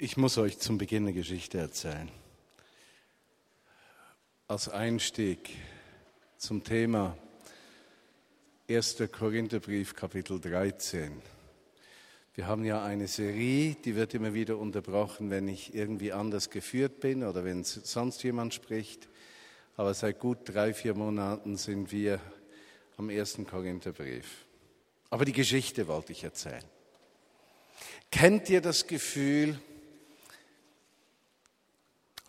Ich muss euch zum Beginn eine Geschichte erzählen. Als Einstieg zum Thema 1. Korintherbrief Kapitel 13. Wir haben ja eine Serie, die wird immer wieder unterbrochen, wenn ich irgendwie anders geführt bin oder wenn sonst jemand spricht. Aber seit gut drei, vier Monaten sind wir am 1. Korintherbrief. Aber die Geschichte wollte ich erzählen. Kennt ihr das Gefühl,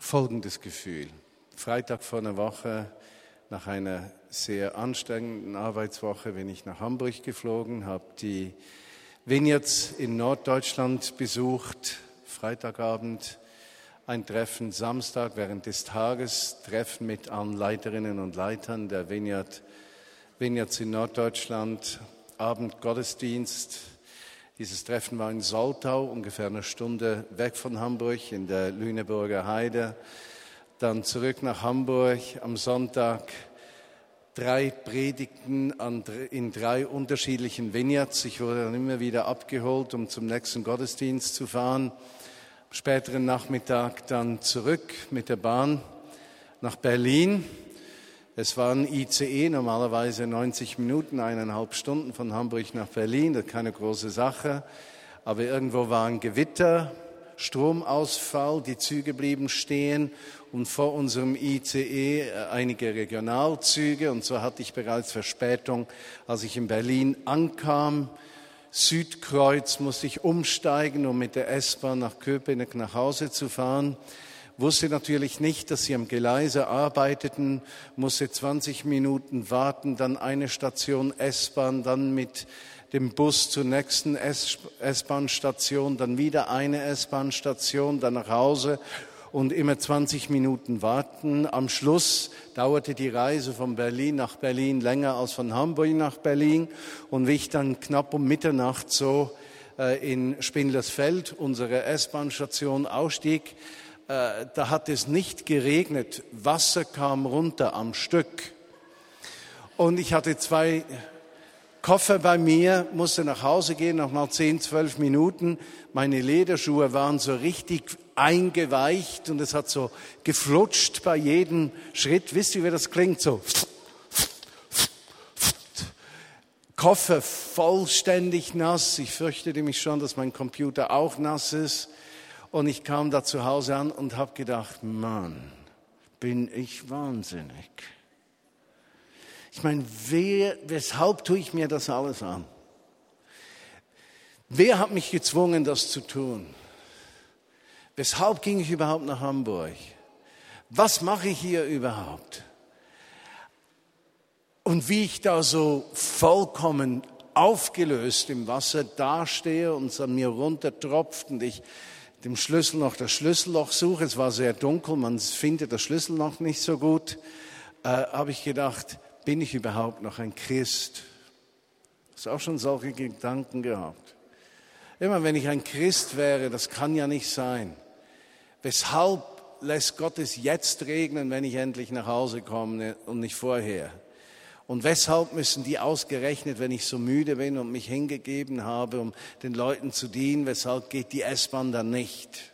folgendes Gefühl. Freitag vor einer Woche, nach einer sehr anstrengenden Arbeitswoche, bin ich nach Hamburg geflogen, habe die Vineyards in Norddeutschland besucht, Freitagabend ein Treffen, Samstag während des Tages Treffen mit allen Leiterinnen und Leitern der Vineyard, Vineyards in Norddeutschland, Abend Gottesdienst. Dieses Treffen war in Soltau, ungefähr eine Stunde weg von Hamburg, in der Lüneburger Heide. Dann zurück nach Hamburg am Sonntag. Drei Predigten in drei unterschiedlichen Vineyards. Ich wurde dann immer wieder abgeholt, um zum nächsten Gottesdienst zu fahren. Späteren Nachmittag dann zurück mit der Bahn nach Berlin. Es war ein ICE, normalerweise 90 Minuten, eineinhalb Stunden von Hamburg nach Berlin, das ist keine große Sache. Aber irgendwo war ein Gewitter, Stromausfall, die Züge blieben stehen und vor unserem ICE äh, einige Regionalzüge. Und so hatte ich bereits Verspätung, als ich in Berlin ankam. Südkreuz musste ich umsteigen, um mit der S-Bahn nach Köpenick nach Hause zu fahren wusste natürlich nicht, dass sie am Gleise arbeiteten, musste 20 Minuten warten, dann eine Station S-Bahn, dann mit dem Bus zur nächsten S-Bahn-Station, dann wieder eine S-Bahn-Station, dann nach Hause und immer 20 Minuten warten. Am Schluss dauerte die Reise von Berlin nach Berlin länger als von Hamburg nach Berlin. Und wie ich dann knapp um Mitternacht so äh, in Spindlersfeld, unsere S-Bahn-Station, ausstieg, äh, da hat es nicht geregnet, Wasser kam runter am Stück. Und ich hatte zwei Koffer bei mir, musste nach Hause gehen, noch mal zehn, zwölf Minuten. Meine Lederschuhe waren so richtig eingeweicht und es hat so geflutscht bei jedem Schritt. Wisst ihr, wie das klingt? So. Koffer vollständig nass. Ich fürchtete mich schon, dass mein Computer auch nass ist. Und ich kam da zu Hause an und habe gedacht, Mann, bin ich wahnsinnig. Ich meine, wer, weshalb tue ich mir das alles an? Wer hat mich gezwungen, das zu tun? Weshalb ging ich überhaupt nach Hamburg? Was mache ich hier überhaupt? Und wie ich da so vollkommen aufgelöst im Wasser dastehe und es an mir runtertropft und ich dem Schlüssel noch das Schlüsselloch suche. Es war sehr dunkel, man findet das Schlüsselloch nicht so gut. Äh, Habe ich gedacht, bin ich überhaupt noch ein Christ? Hast auch schon solche Gedanken gehabt? Immer wenn ich ein Christ wäre, das kann ja nicht sein. Weshalb lässt Gott es jetzt regnen, wenn ich endlich nach Hause komme und nicht vorher? Und weshalb müssen die ausgerechnet, wenn ich so müde bin und mich hingegeben habe, um den Leuten zu dienen, weshalb geht die S-Bahn dann nicht?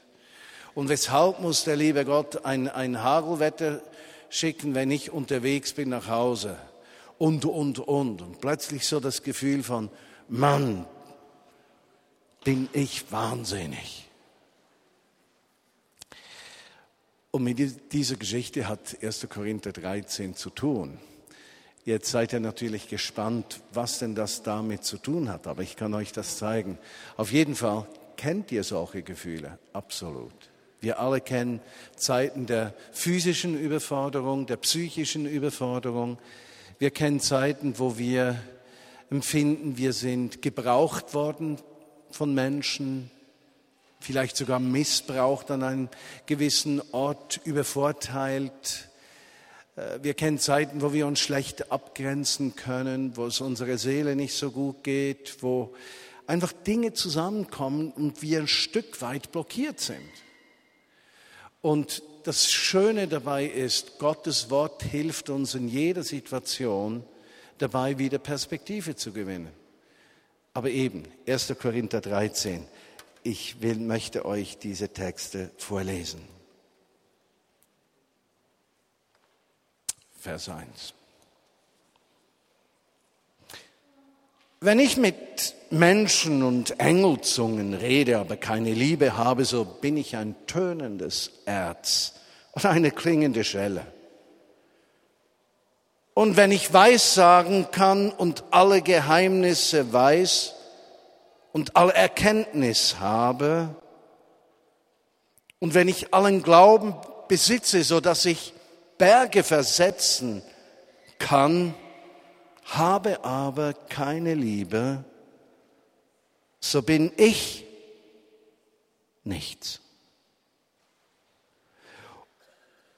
Und weshalb muss der liebe Gott ein, ein Hagelwetter schicken, wenn ich unterwegs bin nach Hause? Und, und, und. Und plötzlich so das Gefühl von, Mann, bin ich wahnsinnig. Und mit dieser Geschichte hat 1. Korinther 13 zu tun. Jetzt seid ihr natürlich gespannt, was denn das damit zu tun hat, aber ich kann euch das zeigen. Auf jeden Fall kennt ihr solche Gefühle, absolut. Wir alle kennen Zeiten der physischen Überforderung, der psychischen Überforderung. Wir kennen Zeiten, wo wir empfinden, wir sind gebraucht worden von Menschen, vielleicht sogar missbraucht an einem gewissen Ort, übervorteilt wir kennen Zeiten, wo wir uns schlecht abgrenzen können, wo es unserer Seele nicht so gut geht, wo einfach Dinge zusammenkommen und wir ein Stück weit blockiert sind. Und das Schöne dabei ist, Gottes Wort hilft uns in jeder Situation dabei, wieder Perspektive zu gewinnen. Aber eben, 1. Korinther 13. ich will, möchte euch diese Texte vorlesen. Vers 1. Wenn ich mit Menschen und Engelzungen rede, aber keine Liebe habe, so bin ich ein tönendes Erz oder eine klingende Schelle. Und wenn ich Weissagen kann und alle Geheimnisse weiß und alle Erkenntnis habe, und wenn ich allen Glauben besitze, so dass ich Berge versetzen kann, habe aber keine Liebe, so bin ich nichts.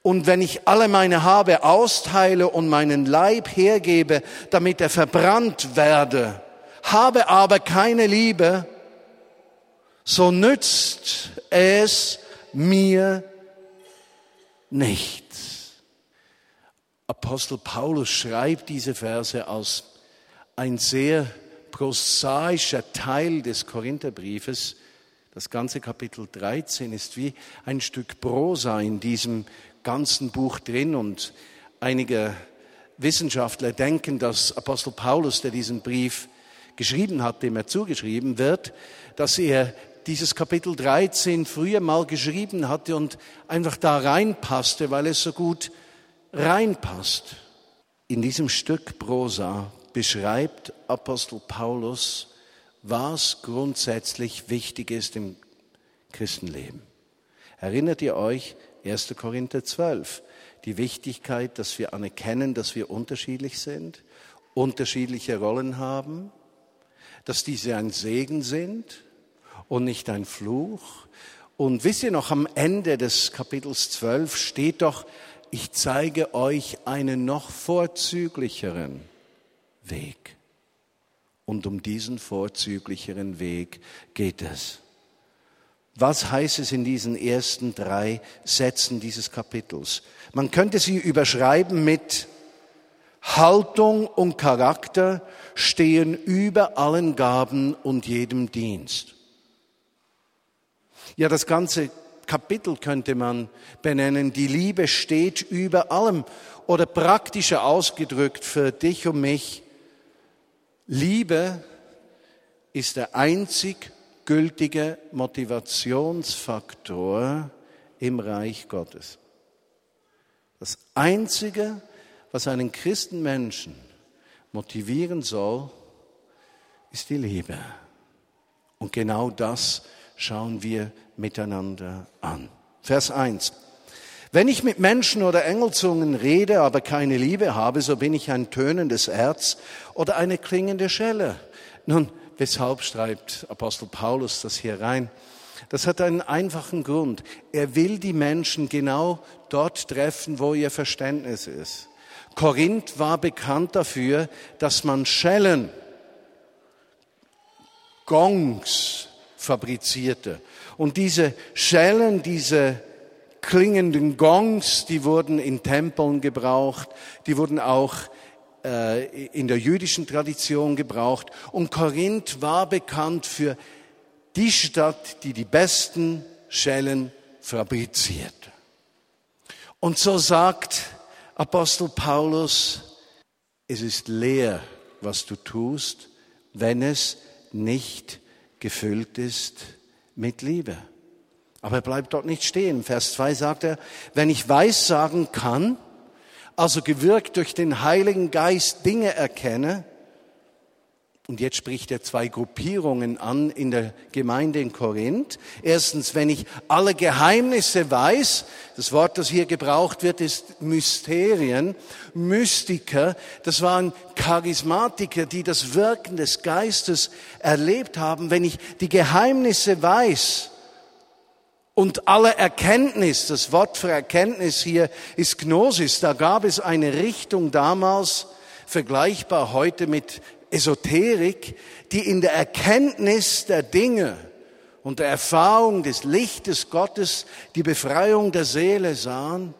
Und wenn ich alle meine Habe austeile und meinen Leib hergebe, damit er verbrannt werde, habe aber keine Liebe, so nützt es mir nicht. Apostel Paulus schreibt diese Verse aus ein sehr prosaischer Teil des Korintherbriefes. Das ganze Kapitel 13 ist wie ein Stück Prosa in diesem ganzen Buch drin und einige Wissenschaftler denken, dass Apostel Paulus, der diesen Brief geschrieben hat, dem er zugeschrieben wird, dass er dieses Kapitel 13 früher mal geschrieben hatte und einfach da reinpasste, weil es so gut reinpasst. In diesem Stück Prosa beschreibt Apostel Paulus, was grundsätzlich wichtig ist im Christenleben. Erinnert ihr euch 1. Korinther 12, die Wichtigkeit, dass wir anerkennen, dass wir unterschiedlich sind, unterschiedliche Rollen haben, dass diese ein Segen sind und nicht ein Fluch. Und wisst ihr noch, am Ende des Kapitels 12 steht doch, ich zeige euch einen noch vorzüglicheren Weg. Und um diesen vorzüglicheren Weg geht es. Was heißt es in diesen ersten drei Sätzen dieses Kapitels? Man könnte sie überschreiben mit Haltung und Charakter stehen über allen Gaben und jedem Dienst. Ja, das ganze Kapitel könnte man benennen, die Liebe steht über allem oder praktischer ausgedrückt für dich und mich. Liebe ist der einzig gültige Motivationsfaktor im Reich Gottes. Das Einzige, was einen Christenmenschen motivieren soll, ist die Liebe. Und genau das schauen wir miteinander an. Vers 1. Wenn ich mit Menschen oder Engelzungen rede, aber keine Liebe habe, so bin ich ein tönendes Erz oder eine klingende Schelle. Nun, weshalb schreibt Apostel Paulus das hier rein? Das hat einen einfachen Grund. Er will die Menschen genau dort treffen, wo ihr Verständnis ist. Korinth war bekannt dafür, dass man Schellen, Gongs fabrizierte. Und diese Schellen, diese klingenden Gongs, die wurden in Tempeln gebraucht, die wurden auch äh, in der jüdischen Tradition gebraucht. Und Korinth war bekannt für die Stadt, die die besten Schellen fabriziert. Und so sagt Apostel Paulus, es ist leer, was du tust, wenn es nicht gefüllt ist mit Liebe. Aber er bleibt dort nicht stehen. Vers 2 sagt er, wenn ich weissagen kann, also gewirkt durch den Heiligen Geist Dinge erkenne, und jetzt spricht er zwei Gruppierungen an in der Gemeinde in Korinth. Erstens, wenn ich alle Geheimnisse weiß, das Wort, das hier gebraucht wird, ist Mysterien, Mystiker, das waren Charismatiker, die das Wirken des Geistes erlebt haben. Wenn ich die Geheimnisse weiß und alle Erkenntnis, das Wort für Erkenntnis hier ist Gnosis, da gab es eine Richtung damals, vergleichbar heute mit Esoterik, die in der Erkenntnis der Dinge und der Erfahrung des Lichtes Gottes die Befreiung der Seele sahen.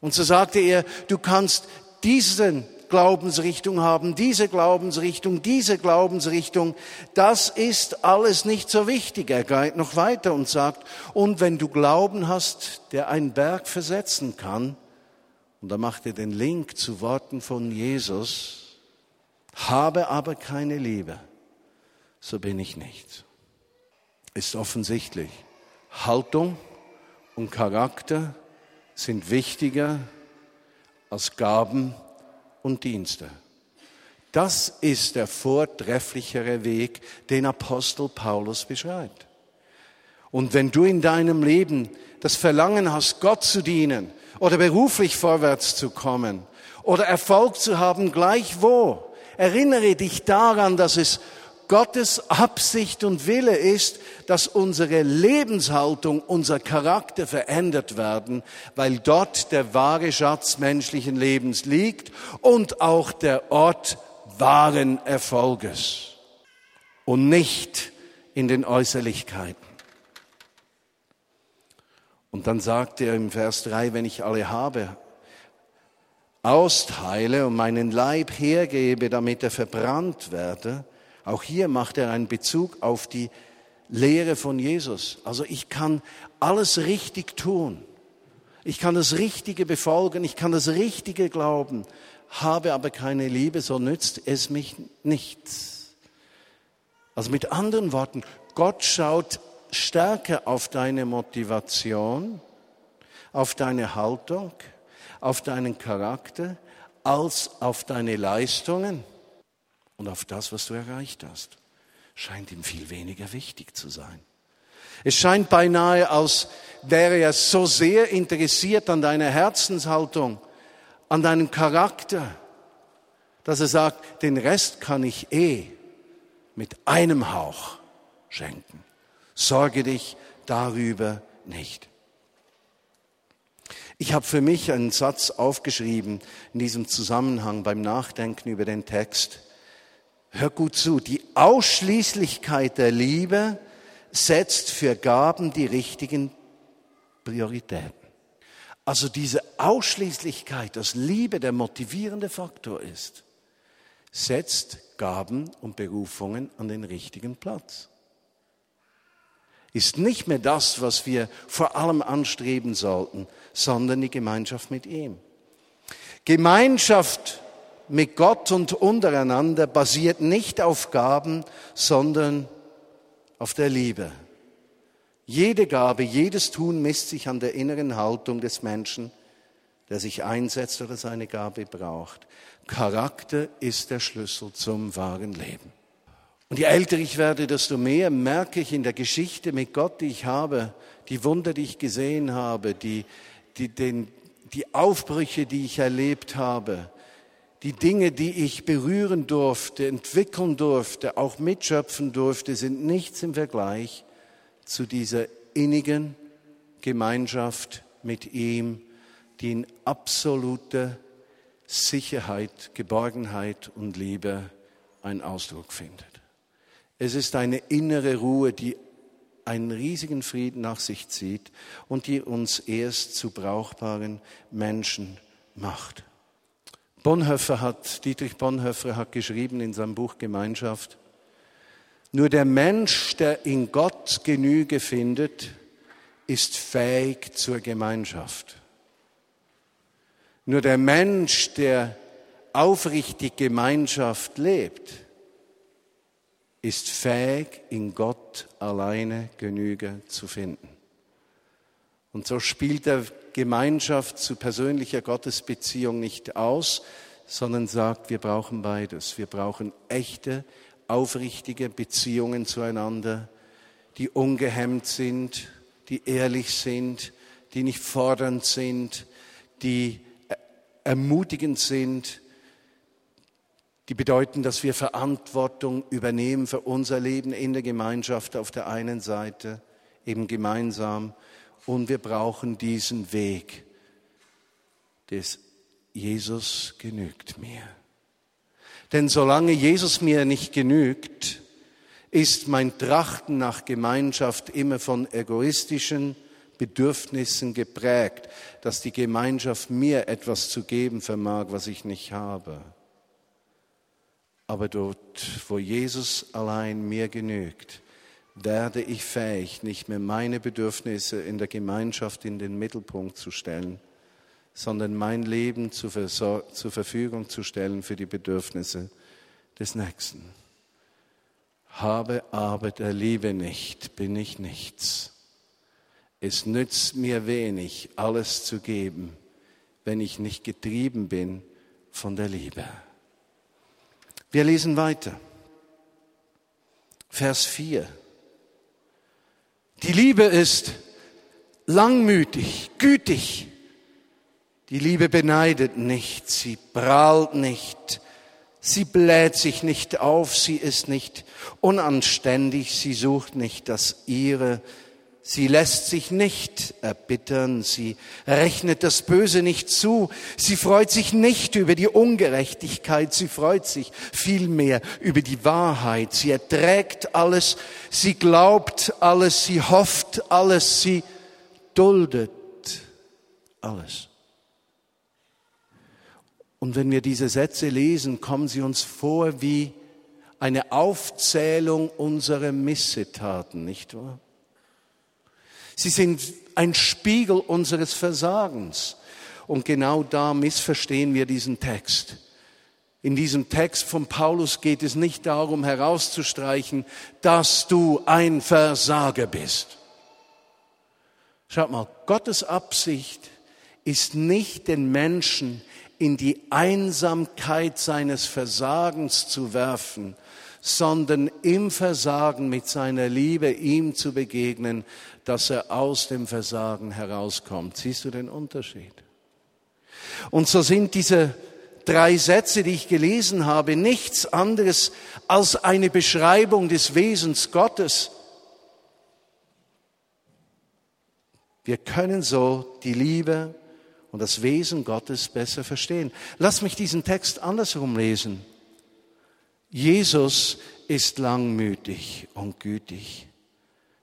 Und so sagte er, du kannst diesen Glaubensrichtung haben, diese Glaubensrichtung, diese Glaubensrichtung. Das ist alles nicht so wichtig. Er geht noch weiter und sagt, und wenn du Glauben hast, der einen Berg versetzen kann, und da macht er den Link zu Worten von Jesus, habe aber keine Liebe, so bin ich nicht. Ist offensichtlich. Haltung und Charakter sind wichtiger als Gaben und Dienste. Das ist der vortrefflichere Weg, den Apostel Paulus beschreibt. Und wenn du in deinem Leben das Verlangen hast, Gott zu dienen oder beruflich vorwärts zu kommen oder Erfolg zu haben, gleich wo, erinnere dich daran, dass es Gottes Absicht und Wille ist, dass unsere Lebenshaltung, unser Charakter verändert werden, weil dort der wahre Schatz menschlichen Lebens liegt und auch der Ort wahren Erfolges und nicht in den Äußerlichkeiten. Und dann sagt er im Vers 3, wenn ich alle habe, austeile und meinen Leib hergebe, damit er verbrannt werde, auch hier macht er einen Bezug auf die Lehre von Jesus. Also ich kann alles richtig tun. Ich kann das Richtige befolgen, ich kann das Richtige glauben, habe aber keine Liebe, so nützt es mich nichts. Also mit anderen Worten, Gott schaut stärker auf deine Motivation, auf deine Haltung, auf deinen Charakter, als auf deine Leistungen und auf das, was du erreicht hast. Scheint ihm viel weniger wichtig zu sein. Es scheint beinahe, als wäre er so sehr interessiert an deiner Herzenshaltung, an deinem Charakter, dass er sagt, den Rest kann ich eh mit einem Hauch schenken. Sorge dich darüber nicht. Ich habe für mich einen Satz aufgeschrieben in diesem Zusammenhang beim Nachdenken über den Text. Hör gut zu, die Ausschließlichkeit der Liebe setzt für Gaben die richtigen Prioritäten. Also diese Ausschließlichkeit, dass Liebe der motivierende Faktor ist, setzt Gaben und Berufungen an den richtigen Platz. Ist nicht mehr das, was wir vor allem anstreben sollten, sondern die Gemeinschaft mit ihm. Gemeinschaft mit Gott und untereinander basiert nicht auf Gaben, sondern auf der Liebe. Jede Gabe, jedes Tun misst sich an der inneren Haltung des Menschen, der sich einsetzt oder seine Gabe braucht. Charakter ist der Schlüssel zum wahren Leben. Und je älter ich werde, desto mehr merke ich in der Geschichte mit Gott, die ich habe, die Wunder, die ich gesehen habe, die, die, den, die Aufbrüche, die ich erlebt habe, die Dinge, die ich berühren durfte, entwickeln durfte, auch mitschöpfen durfte, sind nichts im Vergleich zu dieser innigen Gemeinschaft mit ihm, die in absoluter Sicherheit, Geborgenheit und Liebe einen Ausdruck findet. Es ist eine innere Ruhe, die einen riesigen Frieden nach sich zieht und die uns erst zu brauchbaren Menschen macht. Bonhoeffer hat, Dietrich Bonhoeffer hat geschrieben in seinem Buch Gemeinschaft, nur der Mensch, der in Gott Genüge findet, ist fähig zur Gemeinschaft. Nur der Mensch, der aufrichtig Gemeinschaft lebt, ist fähig, in Gott alleine Genüge zu finden. Und so spielt er Gemeinschaft zu persönlicher Gottesbeziehung nicht aus, sondern sagt, wir brauchen beides. Wir brauchen echte, aufrichtige Beziehungen zueinander, die ungehemmt sind, die ehrlich sind, die nicht fordernd sind, die ermutigend sind, die bedeuten, dass wir Verantwortung übernehmen für unser Leben in der Gemeinschaft auf der einen Seite, eben gemeinsam und wir brauchen diesen Weg des Jesus genügt mir. Denn solange Jesus mir nicht genügt, ist mein Trachten nach Gemeinschaft immer von egoistischen Bedürfnissen geprägt, dass die Gemeinschaft mir etwas zu geben vermag, was ich nicht habe. Aber dort, wo Jesus allein mir genügt, werde ich fähig, nicht mehr meine Bedürfnisse in der Gemeinschaft in den Mittelpunkt zu stellen, sondern mein Leben zur, zur Verfügung zu stellen für die Bedürfnisse des Nächsten. Habe aber der Liebe nicht, bin ich nichts. Es nützt mir wenig, alles zu geben, wenn ich nicht getrieben bin von der Liebe. Wir lesen weiter. Vers 4. Die Liebe ist langmütig, gütig. Die Liebe beneidet nicht, sie prahlt nicht, sie bläht sich nicht auf, sie ist nicht unanständig, sie sucht nicht das ihre, Sie lässt sich nicht erbittern, sie rechnet das Böse nicht zu, sie freut sich nicht über die Ungerechtigkeit, sie freut sich vielmehr über die Wahrheit, sie erträgt alles, sie glaubt alles, sie hofft alles, sie duldet alles. Und wenn wir diese Sätze lesen, kommen sie uns vor wie eine Aufzählung unserer Missetaten, nicht wahr? Sie sind ein Spiegel unseres Versagens. Und genau da missverstehen wir diesen Text. In diesem Text von Paulus geht es nicht darum herauszustreichen, dass du ein Versager bist. Schaut mal, Gottes Absicht ist nicht den Menschen in die Einsamkeit seines Versagens zu werfen, sondern im Versagen mit seiner Liebe ihm zu begegnen, dass er aus dem Versagen herauskommt. Siehst du den Unterschied? Und so sind diese drei Sätze, die ich gelesen habe, nichts anderes als eine Beschreibung des Wesens Gottes. Wir können so die Liebe und das Wesen Gottes besser verstehen. Lass mich diesen Text andersrum lesen. Jesus ist langmütig und gütig.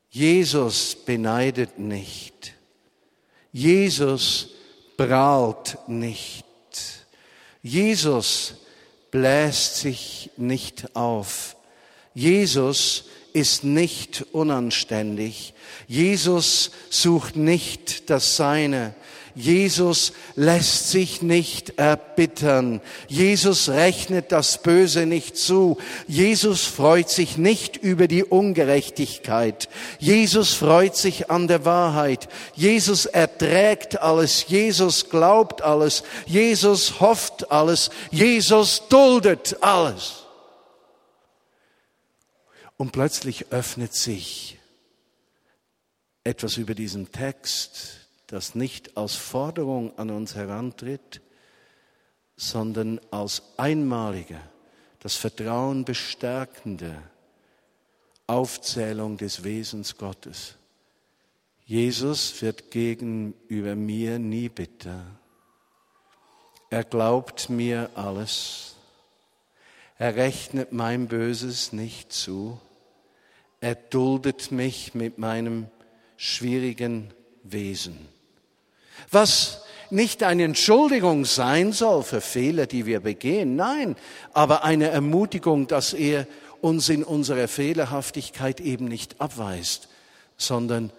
Jesus beneidet nicht. Jesus prahlt nicht. Jesus bläst sich nicht auf. Jesus ist nicht unanständig. Jesus sucht nicht das Seine. Jesus lässt sich nicht erbittern. Jesus rechnet das Böse nicht zu. Jesus freut sich nicht über die Ungerechtigkeit. Jesus freut sich an der Wahrheit. Jesus erträgt alles. Jesus glaubt alles. Jesus hofft alles. Jesus duldet alles. Und plötzlich öffnet sich etwas über diesen Text das nicht als Forderung an uns herantritt, sondern als einmalige, das Vertrauen bestärkende Aufzählung des Wesens Gottes. Jesus wird gegenüber mir nie bitter. Er glaubt mir alles. Er rechnet mein Böses nicht zu. Er duldet mich mit meinem schwierigen Wesen was nicht eine Entschuldigung sein soll für Fehler, die wir begehen, nein, aber eine Ermutigung, dass er uns in unserer Fehlerhaftigkeit eben nicht abweist, sondern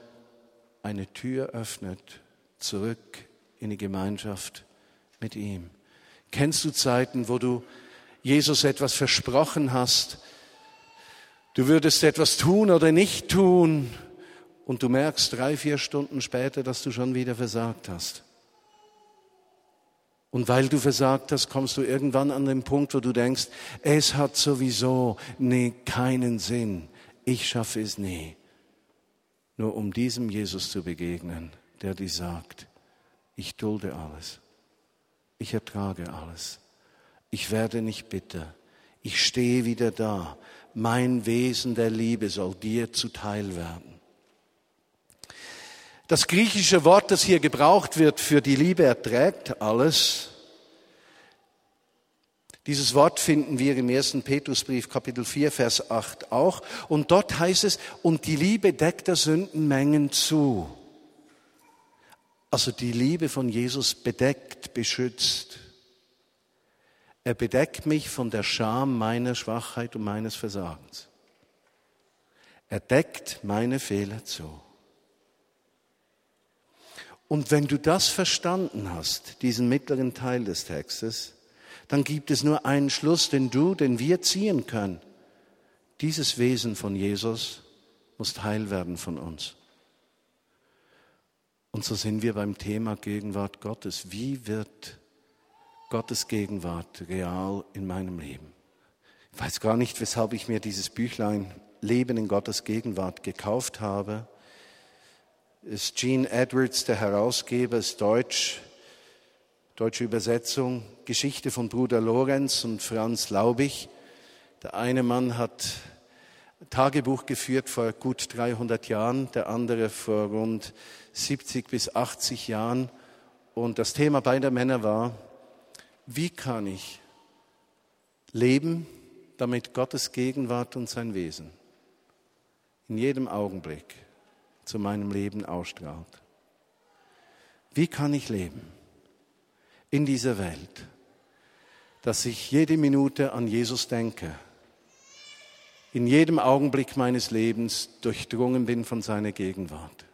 eine Tür öffnet zurück in die Gemeinschaft mit ihm. Kennst du Zeiten, wo du Jesus etwas versprochen hast, du würdest etwas tun oder nicht tun, und du merkst drei, vier Stunden später, dass du schon wieder versagt hast. Und weil du versagt hast, kommst du irgendwann an den Punkt, wo du denkst, es hat sowieso nee, keinen Sinn. Ich schaffe es nie. Nur um diesem Jesus zu begegnen, der dir sagt, ich dulde alles. Ich ertrage alles. Ich werde nicht bitter. Ich stehe wieder da. Mein Wesen der Liebe soll dir zuteil werden. Das griechische Wort, das hier gebraucht wird für die Liebe erträgt alles, dieses Wort finden wir im ersten Petrusbrief Kapitel 4 Vers 8 auch und dort heißt es und die Liebe deckt der Sündenmengen zu. Also die Liebe von Jesus bedeckt, beschützt. Er bedeckt mich von der Scham meiner Schwachheit und meines Versagens. Er deckt meine Fehler zu. Und wenn du das verstanden hast, diesen mittleren Teil des Textes, dann gibt es nur einen Schluss, den du, den wir ziehen können. Dieses Wesen von Jesus muss heil werden von uns. Und so sind wir beim Thema Gegenwart Gottes. Wie wird Gottes Gegenwart real in meinem Leben? Ich weiß gar nicht, weshalb ich mir dieses Büchlein Leben in Gottes Gegenwart gekauft habe. Ist Gene Edwards, der Herausgeber, ist Deutsch, deutsche Übersetzung, Geschichte von Bruder Lorenz und Franz Laubich. Der eine Mann hat Tagebuch geführt vor gut 300 Jahren, der andere vor rund 70 bis 80 Jahren. Und das Thema beider Männer war, wie kann ich leben, damit Gottes Gegenwart und sein Wesen in jedem Augenblick zu meinem Leben ausstrahlt. Wie kann ich leben in dieser Welt, dass ich jede Minute an Jesus denke, in jedem Augenblick meines Lebens durchdrungen bin von seiner Gegenwart,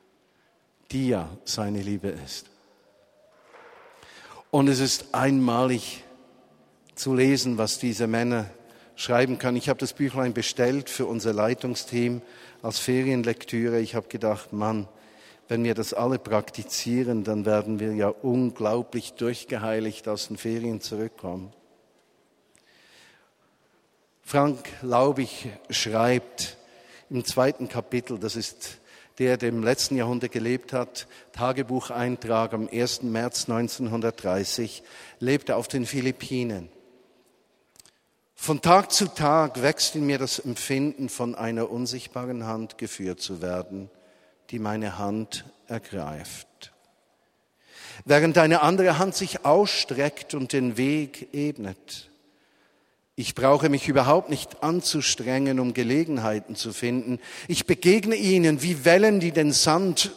die ja seine Liebe ist. Und es ist einmalig zu lesen, was diese Männer schreiben können. Ich habe das Büchlein bestellt für unser Leitungsteam als Ferienlektüre. Ich habe gedacht, Mann, wenn wir das alle praktizieren, dann werden wir ja unglaublich durchgeheiligt aus den Ferien zurückkommen. Frank Laubich schreibt im zweiten Kapitel, das ist der, der im letzten Jahrhundert gelebt hat, Tagebucheintrag am 1. März 1930, lebte auf den Philippinen. Von Tag zu Tag wächst in mir das Empfinden, von einer unsichtbaren Hand geführt zu werden, die meine Hand ergreift. Während eine andere Hand sich ausstreckt und den Weg ebnet. Ich brauche mich überhaupt nicht anzustrengen, um Gelegenheiten zu finden. Ich begegne ihnen wie Wellen, die den Sand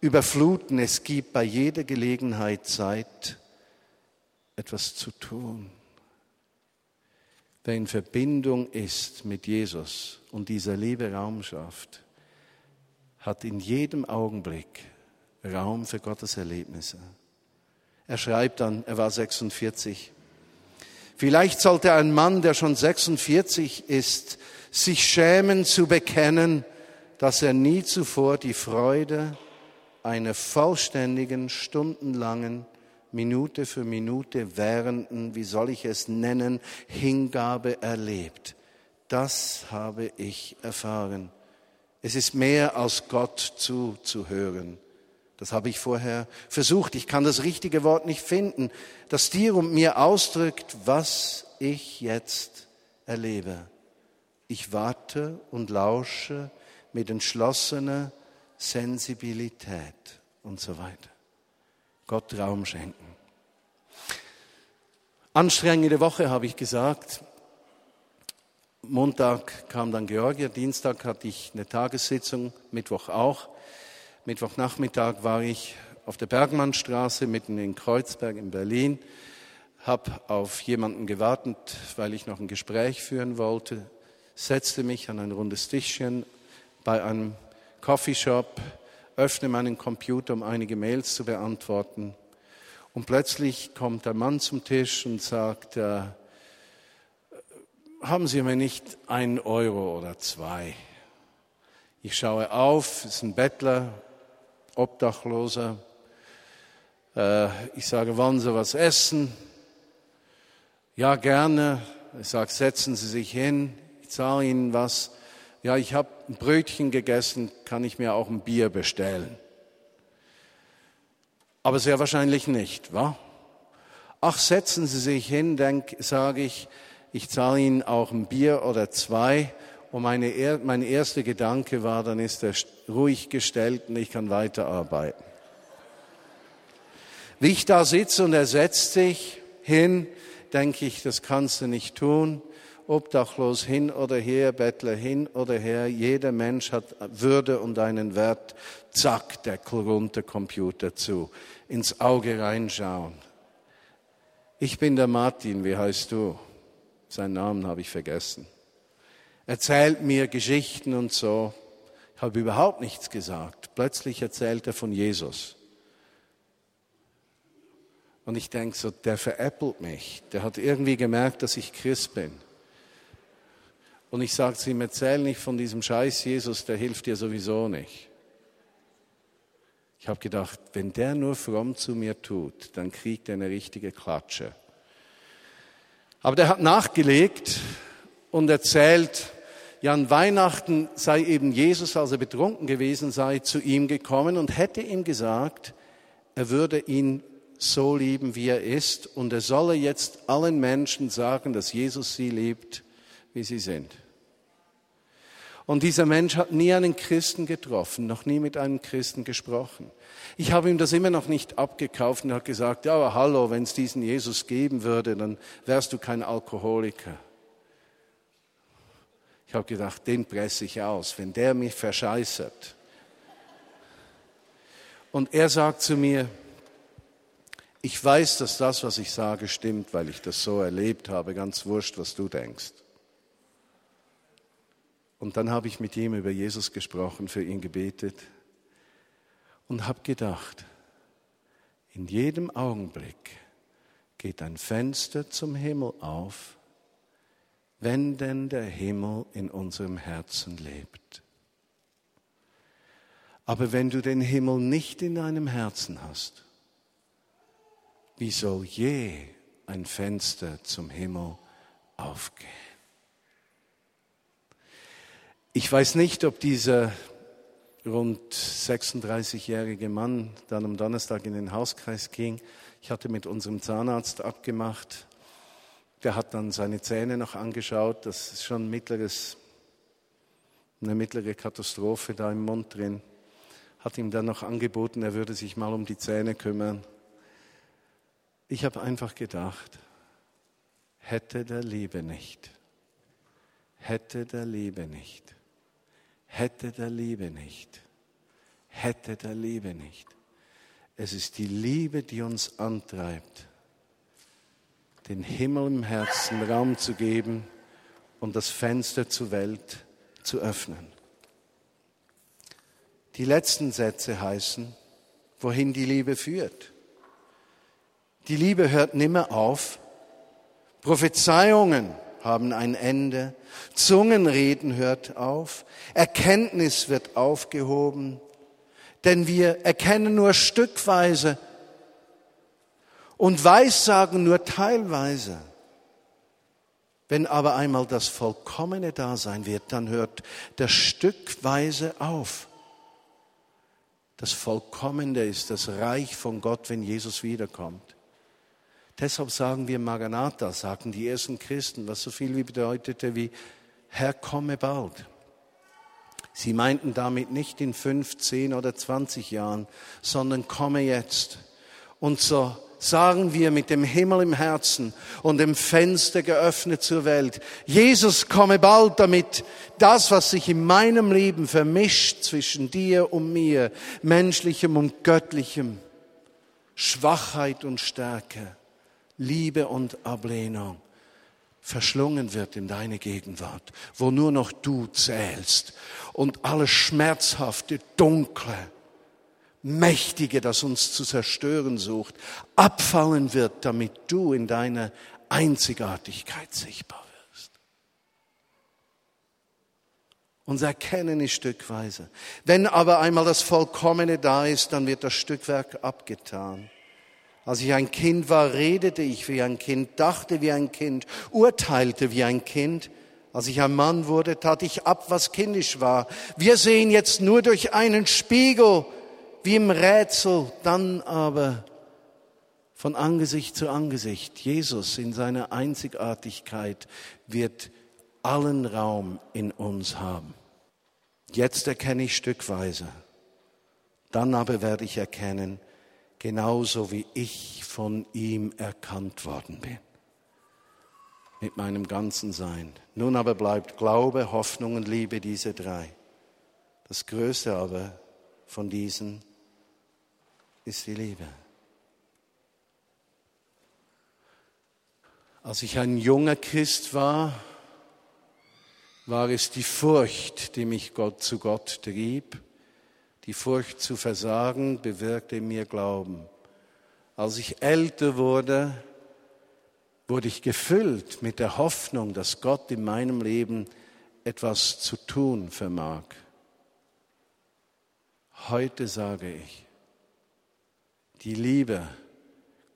überfluten. Es gibt bei jeder Gelegenheit Zeit, etwas zu tun. Wer in Verbindung ist mit Jesus und dieser Liebe Raum schafft, hat in jedem Augenblick Raum für Gottes Erlebnisse. Er schreibt dann, er war 46, Vielleicht sollte ein Mann, der schon 46 ist, sich schämen zu bekennen, dass er nie zuvor die Freude einer vollständigen, stundenlangen, Minute für Minute währenden, wie soll ich es nennen, Hingabe erlebt. Das habe ich erfahren. Es ist mehr als Gott zuzuhören. Das habe ich vorher versucht. Ich kann das richtige Wort nicht finden, das dir und mir ausdrückt, was ich jetzt erlebe. Ich warte und lausche mit entschlossener Sensibilität und so weiter. Gott Raum schenken. Anstrengende Woche, habe ich gesagt. Montag kam dann Georgia, Dienstag hatte ich eine Tagessitzung, Mittwoch auch. Mittwochnachmittag war ich auf der Bergmannstraße mitten in Kreuzberg in Berlin, habe auf jemanden gewartet, weil ich noch ein Gespräch führen wollte, setzte mich an ein rundes Tischchen bei einem Coffeeshop, öffne meinen Computer, um einige Mails zu beantworten. Und plötzlich kommt der Mann zum Tisch und sagt, äh, haben Sie mir nicht ein Euro oder zwei? Ich schaue auf, es ist ein Bettler, Obdachloser. Äh, ich sage, wollen Sie was essen? Ja, gerne. Ich sage, setzen Sie sich hin, ich zahle Ihnen was. Ja, ich habe ein Brötchen gegessen, kann ich mir auch ein Bier bestellen? Aber sehr wahrscheinlich nicht, wa? Ach, setzen Sie sich hin, sage ich, ich zahle Ihnen auch ein Bier oder zwei. Und meine, mein erster Gedanke war, dann ist er ruhig gestellt und ich kann weiterarbeiten. Wie ich da sitze und er setzt sich hin, denke ich, das kannst du nicht tun. Obdachlos hin oder her, Bettler hin oder her, jeder Mensch hat Würde und einen Wert. Zack, Deckel runter, Computer zu, ins Auge reinschauen. ich bin der Martin, wie heißt du? Seinen Namen habe ich vergessen. Erzählt mir Geschichten und so. Ich habe überhaupt nichts gesagt. Plötzlich erzählt er von Jesus. Und ich denke so, der veräppelt mich. Der hat irgendwie gemerkt, dass ich Christ bin. Und ich sage zu ihm, erzähl nicht von diesem Scheiß Jesus, der hilft dir sowieso nicht. Ich habe gedacht, wenn der nur fromm zu mir tut, dann kriegt er eine richtige Klatsche. Aber der hat nachgelegt und erzählt, ja, an Weihnachten sei eben Jesus, als er betrunken gewesen sei, zu ihm gekommen und hätte ihm gesagt, er würde ihn so lieben, wie er ist und er solle jetzt allen Menschen sagen, dass Jesus sie liebt, wie sie sind. Und dieser Mensch hat nie einen Christen getroffen, noch nie mit einem Christen gesprochen. Ich habe ihm das immer noch nicht abgekauft und hat gesagt, ja, aber hallo, wenn es diesen Jesus geben würde, dann wärst du kein Alkoholiker. Ich habe gedacht, den presse ich aus, wenn der mich verscheißert. Und er sagt zu mir, ich weiß, dass das, was ich sage, stimmt, weil ich das so erlebt habe, ganz wurscht, was du denkst. Und dann habe ich mit ihm über Jesus gesprochen, für ihn gebetet und habe gedacht, in jedem Augenblick geht ein Fenster zum Himmel auf, wenn denn der Himmel in unserem Herzen lebt. Aber wenn du den Himmel nicht in deinem Herzen hast, wie soll je ein Fenster zum Himmel aufgehen? Ich weiß nicht, ob dieser rund 36-jährige Mann dann am Donnerstag in den Hauskreis ging. Ich hatte mit unserem Zahnarzt abgemacht. Der hat dann seine Zähne noch angeschaut. Das ist schon mittleres, eine mittlere Katastrophe da im Mund drin. Hat ihm dann noch angeboten, er würde sich mal um die Zähne kümmern. Ich habe einfach gedacht, hätte der Liebe nicht, hätte der Liebe nicht hätte der Liebe nicht, hätte der Liebe nicht. Es ist die Liebe, die uns antreibt, den Himmel im Herzen Raum zu geben und das Fenster zur Welt zu öffnen. Die letzten Sätze heißen, wohin die Liebe führt. Die Liebe hört nimmer auf. Prophezeiungen haben ein Ende. Zungenreden hört auf. Erkenntnis wird aufgehoben. Denn wir erkennen nur stückweise und Weissagen nur teilweise. Wenn aber einmal das Vollkommene da sein wird, dann hört das stückweise auf. Das Vollkommene ist das Reich von Gott, wenn Jesus wiederkommt. Deshalb sagen wir Maranatha, sagten die ersten Christen, was so viel wie bedeutete wie Herr, komme bald. Sie meinten damit nicht in fünf, zehn oder zwanzig Jahren, sondern komme jetzt. Und so sagen wir mit dem Himmel im Herzen und dem Fenster geöffnet zur Welt, Jesus komme bald, damit das, was sich in meinem Leben vermischt zwischen dir und mir, menschlichem und göttlichem, Schwachheit und Stärke, Liebe und Ablehnung verschlungen wird in deine Gegenwart, wo nur noch du zählst und alles Schmerzhafte, Dunkle, Mächtige, das uns zu zerstören sucht, abfallen wird, damit du in deiner Einzigartigkeit sichtbar wirst. Unser Erkennen ist stückweise. Wenn aber einmal das Vollkommene da ist, dann wird das Stückwerk abgetan. Als ich ein Kind war, redete ich wie ein Kind, dachte wie ein Kind, urteilte wie ein Kind. Als ich ein Mann wurde, tat ich ab, was kindisch war. Wir sehen jetzt nur durch einen Spiegel, wie im Rätsel, dann aber von Angesicht zu Angesicht. Jesus in seiner Einzigartigkeit wird allen Raum in uns haben. Jetzt erkenne ich stückweise. Dann aber werde ich erkennen, genauso wie ich von ihm erkannt worden bin. Mit meinem ganzen Sein. Nun aber bleibt Glaube, Hoffnung und Liebe, diese drei. Das Größte aber von diesen ist die Liebe. Als ich ein junger Christ war, war es die Furcht, die mich Gott zu Gott trieb. Die Furcht zu versagen bewirkte mir Glauben. Als ich älter wurde, wurde ich gefüllt mit der Hoffnung, dass Gott in meinem Leben etwas zu tun vermag. Heute sage ich, die Liebe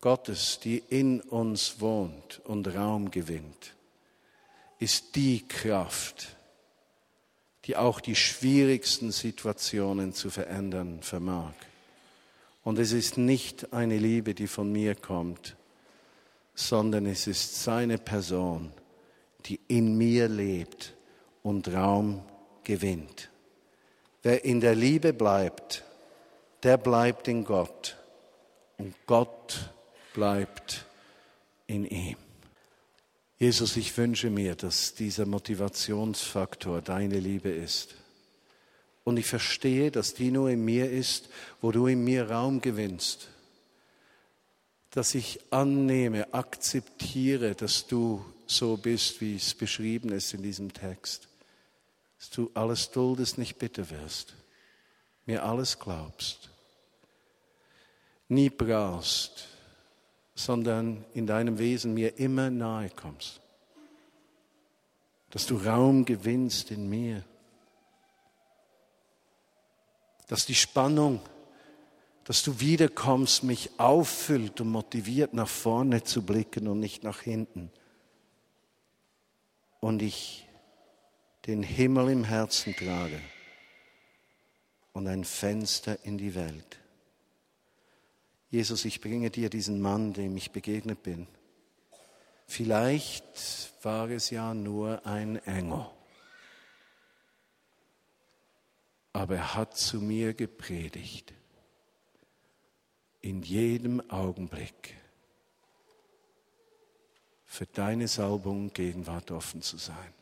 Gottes, die in uns wohnt und Raum gewinnt, ist die Kraft, die auch die schwierigsten Situationen zu verändern vermag. Und es ist nicht eine Liebe, die von mir kommt, sondern es ist seine Person, die in mir lebt und Raum gewinnt. Wer in der Liebe bleibt, der bleibt in Gott und Gott bleibt in ihm. Jesus, ich wünsche mir, dass dieser Motivationsfaktor deine Liebe ist. Und ich verstehe, dass die nur in mir ist, wo du in mir Raum gewinnst. Dass ich annehme, akzeptiere, dass du so bist, wie es beschrieben ist in diesem Text. Dass du alles duldest, nicht bitter wirst. Mir alles glaubst. Nie brauchst sondern in deinem Wesen mir immer nahe kommst. Dass du Raum gewinnst in mir. Dass die Spannung, dass du wiederkommst, mich auffüllt und motiviert, nach vorne zu blicken und nicht nach hinten. Und ich den Himmel im Herzen trage und ein Fenster in die Welt. Jesus, ich bringe dir diesen Mann, dem ich begegnet bin. Vielleicht war es ja nur ein Engel, aber er hat zu mir gepredigt, in jedem Augenblick für deine Salbung Gegenwart offen zu sein.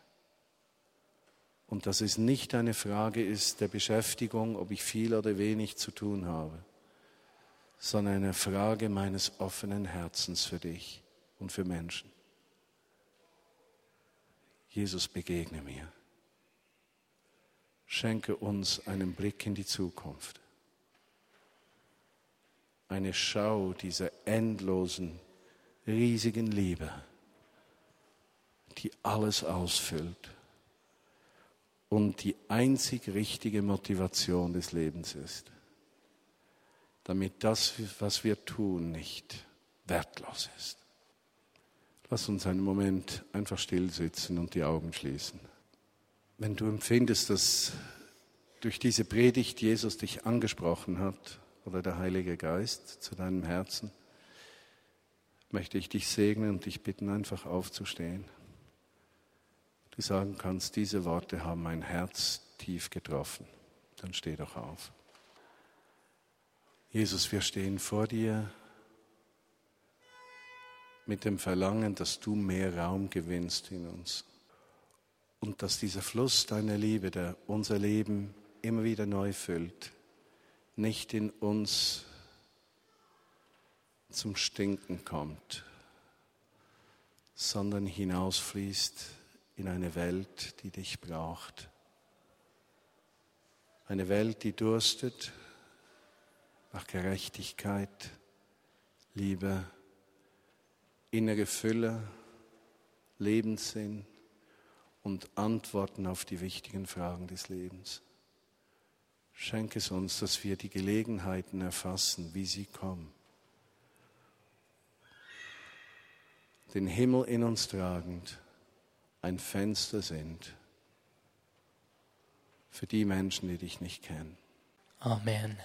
Und dass es nicht eine Frage ist der Beschäftigung, ob ich viel oder wenig zu tun habe, sondern eine Frage meines offenen Herzens für dich und für Menschen. Jesus, begegne mir. Schenke uns einen Blick in die Zukunft. Eine Schau dieser endlosen, riesigen Liebe, die alles ausfüllt und die einzig richtige Motivation des Lebens ist damit das, was wir tun, nicht wertlos ist. Lass uns einen Moment einfach still sitzen und die Augen schließen. Wenn du empfindest, dass durch diese Predigt Jesus dich angesprochen hat oder der Heilige Geist zu deinem Herzen, möchte ich dich segnen und dich bitten, einfach aufzustehen. Du sagen kannst, diese Worte haben mein Herz tief getroffen. Dann steh doch auf. Jesus, wir stehen vor dir mit dem Verlangen, dass du mehr Raum gewinnst in uns und dass dieser Fluss deiner Liebe, der unser Leben immer wieder neu füllt, nicht in uns zum Stinken kommt, sondern hinausfließt in eine Welt, die dich braucht. Eine Welt, die durstet nach Gerechtigkeit, Liebe, innere Fülle, Lebenssinn und Antworten auf die wichtigen Fragen des Lebens. Schenke es uns, dass wir die Gelegenheiten erfassen, wie sie kommen. Den Himmel in uns tragend ein Fenster sind für die Menschen, die dich nicht kennen. Amen.